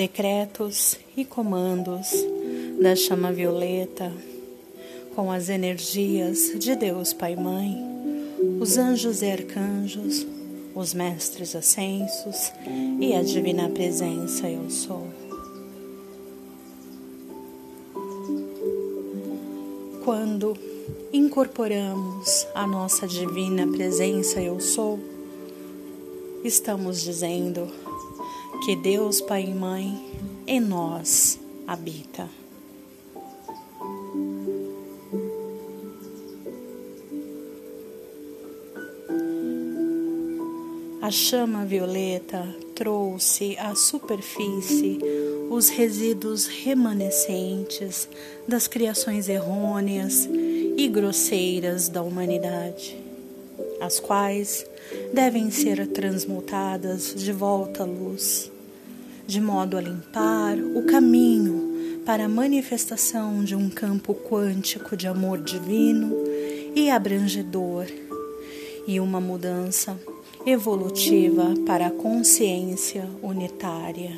decretos e comandos da chama violeta com as energias de Deus Pai e Mãe, os anjos e arcanjos, os mestres ascensos e a divina presença eu sou. Quando incorporamos a nossa divina presença eu sou, estamos dizendo que Deus Pai e Mãe em nós habita. A chama violeta trouxe à superfície os resíduos remanescentes das criações errôneas e grosseiras da humanidade, as quais devem ser transmutadas de volta à luz, de modo a limpar o caminho para a manifestação de um campo quântico de amor divino e abrangedor e uma mudança evolutiva para a consciência unitária.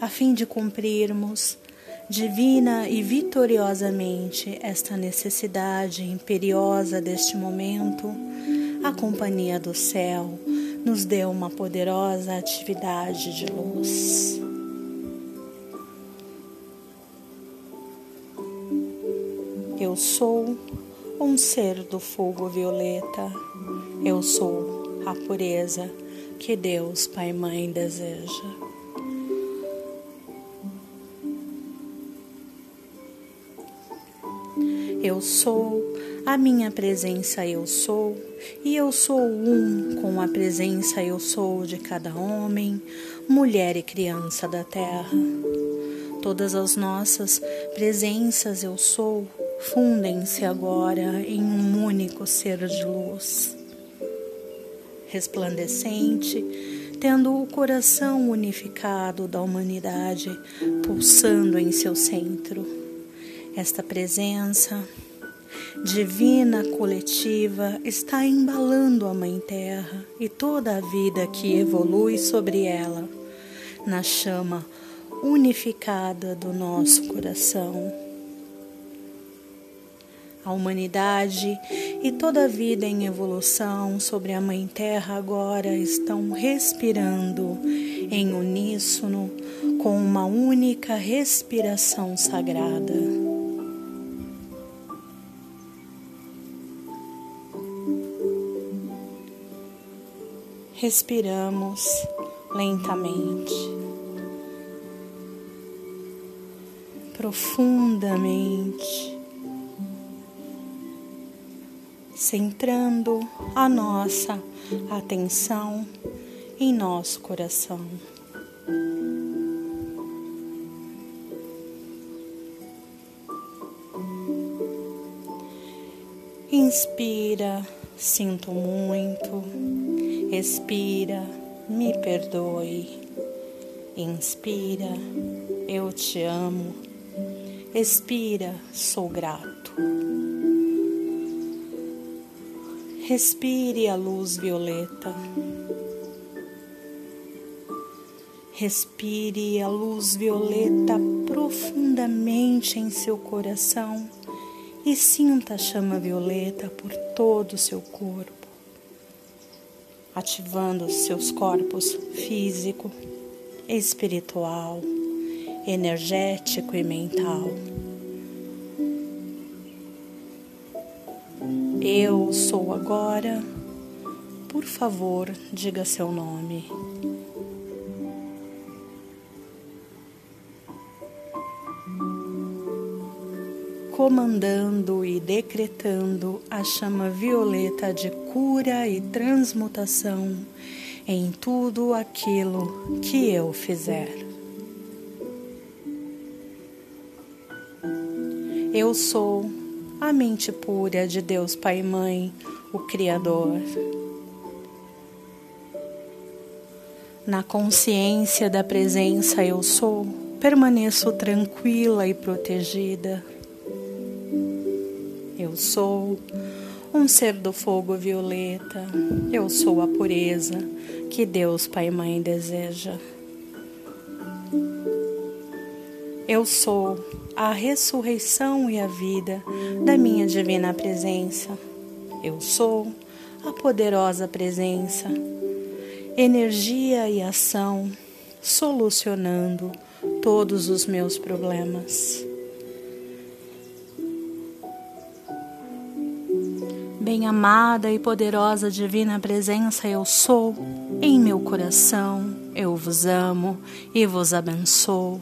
A fim de cumprirmos divina e vitoriosamente esta necessidade imperiosa deste momento, a Companhia do Céu nos deu uma poderosa atividade de luz. Eu sou um ser do fogo violeta, eu sou a pureza que Deus Pai e Mãe deseja. Eu sou, a minha presença eu sou, e eu sou um com a presença eu sou de cada homem, mulher e criança da terra. Todas as nossas presenças eu sou fundem-se agora em um único ser de luz, resplandecente, tendo o coração unificado da humanidade pulsando em seu centro esta presença divina coletiva está embalando a Mãe Terra e toda a vida que evolui sobre ela, na chama unificada do nosso coração. A humanidade e toda a vida em evolução sobre a Mãe Terra agora estão respirando em uníssono com uma única respiração sagrada. Respiramos lentamente, profundamente, centrando a nossa atenção em nosso coração. Inspira, sinto muito. Expira, me perdoe. Inspira, eu te amo. Expira, sou grato. Respire a luz violeta. Respire a luz violeta profundamente em seu coração e sinta a chama violeta por todo o seu corpo ativando seus corpos físico, espiritual, energético e mental. Eu sou agora. Por favor, diga seu nome. Comandando e decretando a chama violeta de cura e transmutação em tudo aquilo que eu fizer. Eu sou a mente pura de Deus Pai e Mãe, o Criador. Na consciência da presença eu sou, permaneço tranquila e protegida. Eu sou um ser do fogo violeta. Eu sou a pureza que Deus Pai e Mãe deseja. Eu sou a ressurreição e a vida da minha divina presença. Eu sou a poderosa presença, energia e ação, solucionando todos os meus problemas. Bem-amada e poderosa Divina Presença, eu sou, em meu coração, eu vos amo e vos abençoo.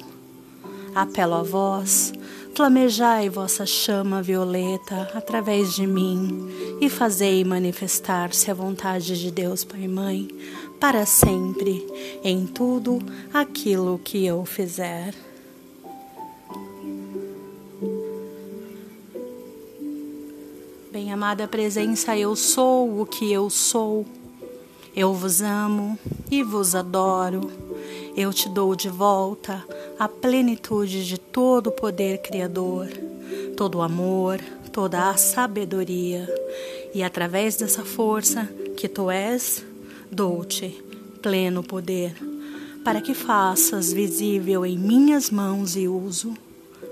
Apelo a vós, flamejai vossa chama violeta através de mim e fazei manifestar-se a vontade de Deus Pai e Mãe para sempre em tudo aquilo que eu fizer. Bem-amada presença, eu sou o que eu sou. Eu vos amo e vos adoro. Eu te dou de volta a plenitude de todo o poder criador, todo o amor, toda a sabedoria. E através dessa força que tu és, dou-te pleno poder, para que faças visível em minhas mãos e uso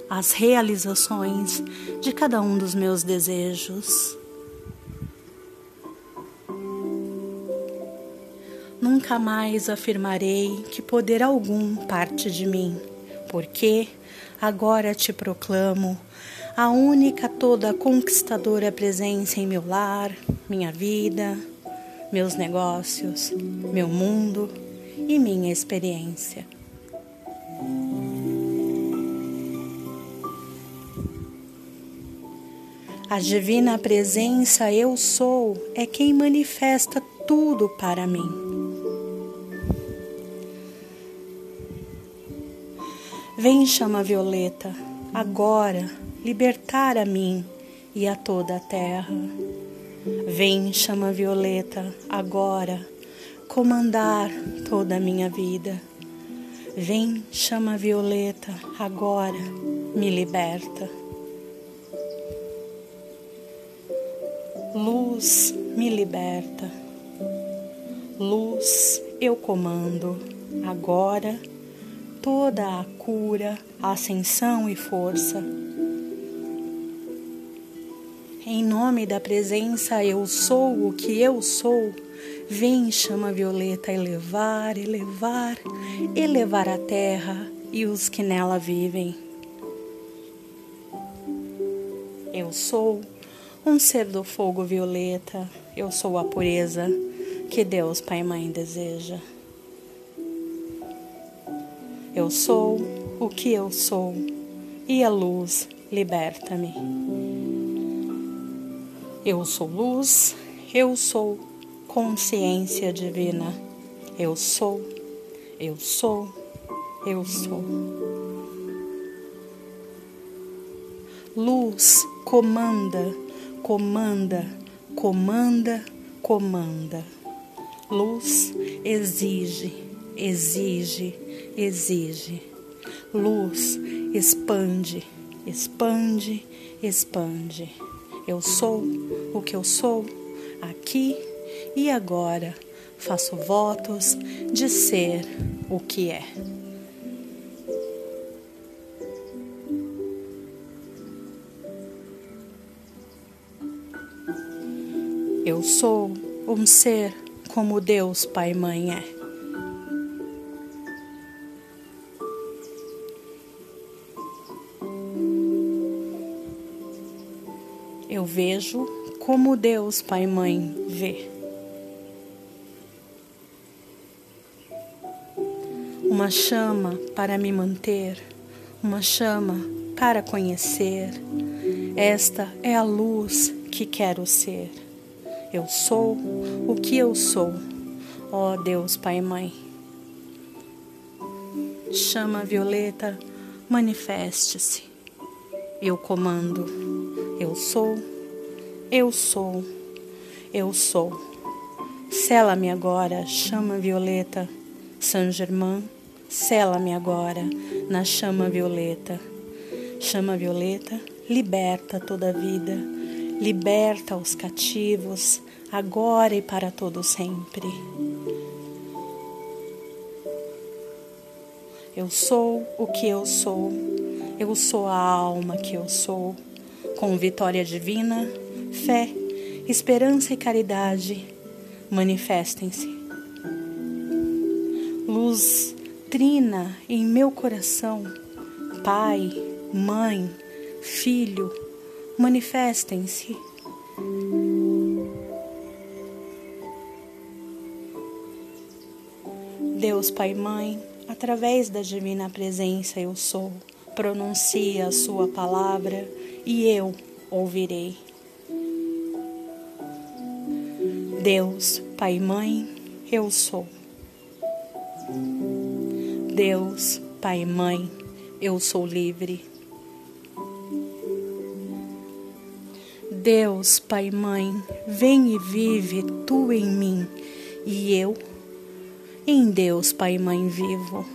as realizações de cada um dos meus desejos. Nunca mais afirmarei que poder algum parte de mim, porque agora te proclamo a única toda conquistadora presença em meu lar, minha vida, meus negócios, meu mundo e minha experiência. A divina presença eu sou é quem manifesta tudo para mim. Vem, chama violeta, agora libertar a mim e a toda a terra. Vem, chama violeta, agora comandar toda a minha vida. Vem, chama violeta, agora me liberta. Luz me liberta. Luz eu comando. Agora toda a cura, ascensão e força. Em nome da presença eu sou o que eu sou. Vem, chama violeta, elevar, elevar, elevar a terra e os que nela vivem. Eu sou um ser do fogo violeta, eu sou a pureza que Deus Pai e Mãe deseja. Eu sou o que eu sou e a luz liberta-me. Eu sou luz, eu sou consciência divina. Eu sou, eu sou, eu sou. Luz comanda comanda, comanda, comanda. Luz exige, exige, exige. Luz expande, expande, expande. Eu sou o que eu sou aqui e agora. Faço votos de ser o que é. Eu sou um ser como Deus Pai e Mãe é. Vejo como Deus Pai e Mãe vê. Uma chama para me manter, uma chama para conhecer. Esta é a luz que quero ser. Eu sou o que eu sou, ó Deus Pai e Mãe. Chama Violeta, manifeste-se. Eu comando. Eu sou, eu sou, eu sou. Sela-me agora, chama Violeta. Saint Germain, sela-me agora na chama violeta. Chama violeta, liberta toda a vida liberta os cativos, agora e para todo sempre. Eu sou o que eu sou, eu sou a alma que eu sou, com vitória divina, fé, esperança e caridade, manifestem-se. Luz trina em meu coração, Pai, Mãe, Filho, manifestem-se. Deus Pai Mãe, através da divina presença eu sou, pronuncia a sua palavra e eu ouvirei. Deus Pai Mãe, eu sou. Deus Pai Mãe, eu sou livre. Deus, Pai e Mãe, vem e vive tu em mim e eu em Deus, Pai e Mãe vivo.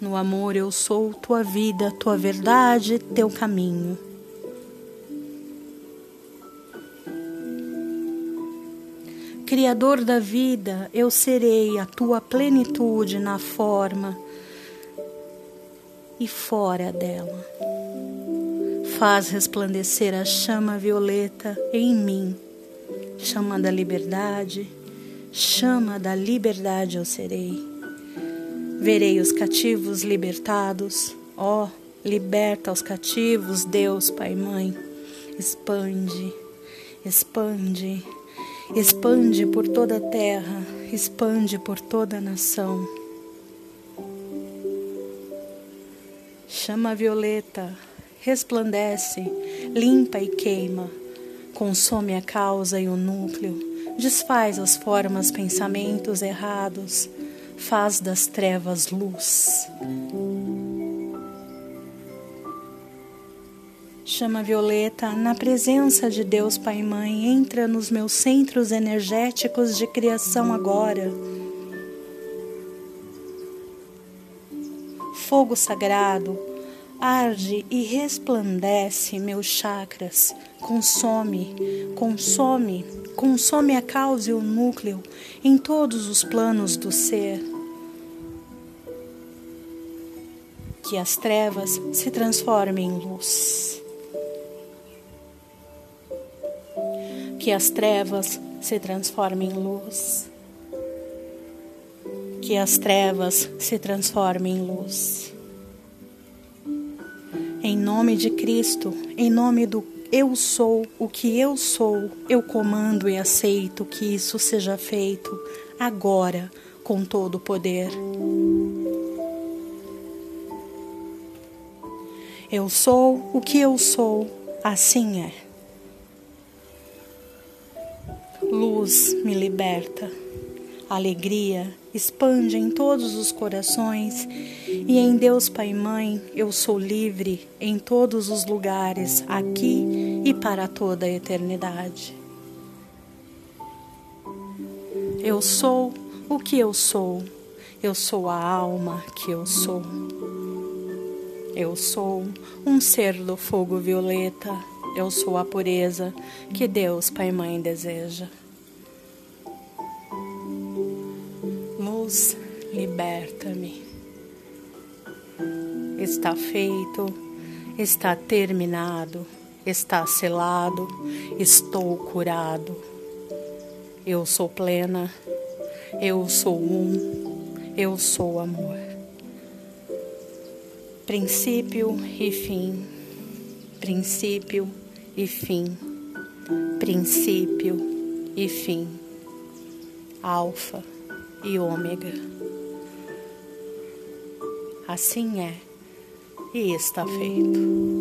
No amor eu sou tua vida, tua verdade, teu caminho. Criador da vida, eu serei a tua plenitude na forma e fora dela. Faz resplandecer a chama violeta em mim, chama da liberdade, chama da liberdade eu serei. Verei os cativos libertados, ó, oh, liberta os cativos, Deus, Pai e Mãe. Expande, expande, expande por toda a terra, expande por toda a nação. Chama violeta, resplandece, limpa e queima, consome a causa e o núcleo, desfaz as formas, pensamentos errados, faz das trevas luz. Chama violeta, na presença de Deus Pai e Mãe, entra nos meus centros energéticos de criação agora. Fogo sagrado, arde e resplandece meus chakras, consome, consome, consome a causa e o núcleo em todos os planos do ser. Que as trevas se transformem em luz. Que as trevas se transformem em luz. Que as trevas se transformem em luz. Em nome de Cristo, em nome do eu sou o que eu sou, eu comando e aceito que isso seja feito agora com todo o poder. Eu sou o que eu sou, assim é. Luz me liberta, alegria expande em todos os corações e em Deus Pai e Mãe eu sou livre em todos os lugares, aqui e para toda a eternidade. Eu sou o que eu sou, eu sou a alma que eu sou. Eu sou um ser do fogo violeta, eu sou a pureza que Deus Pai e Mãe deseja. Deus, liberta-me. Está feito, está terminado, está selado, estou curado. Eu sou plena, eu sou um, eu sou amor. Princípio e fim, princípio e fim, princípio e fim. Alfa e ômega. Assim é, e está feito.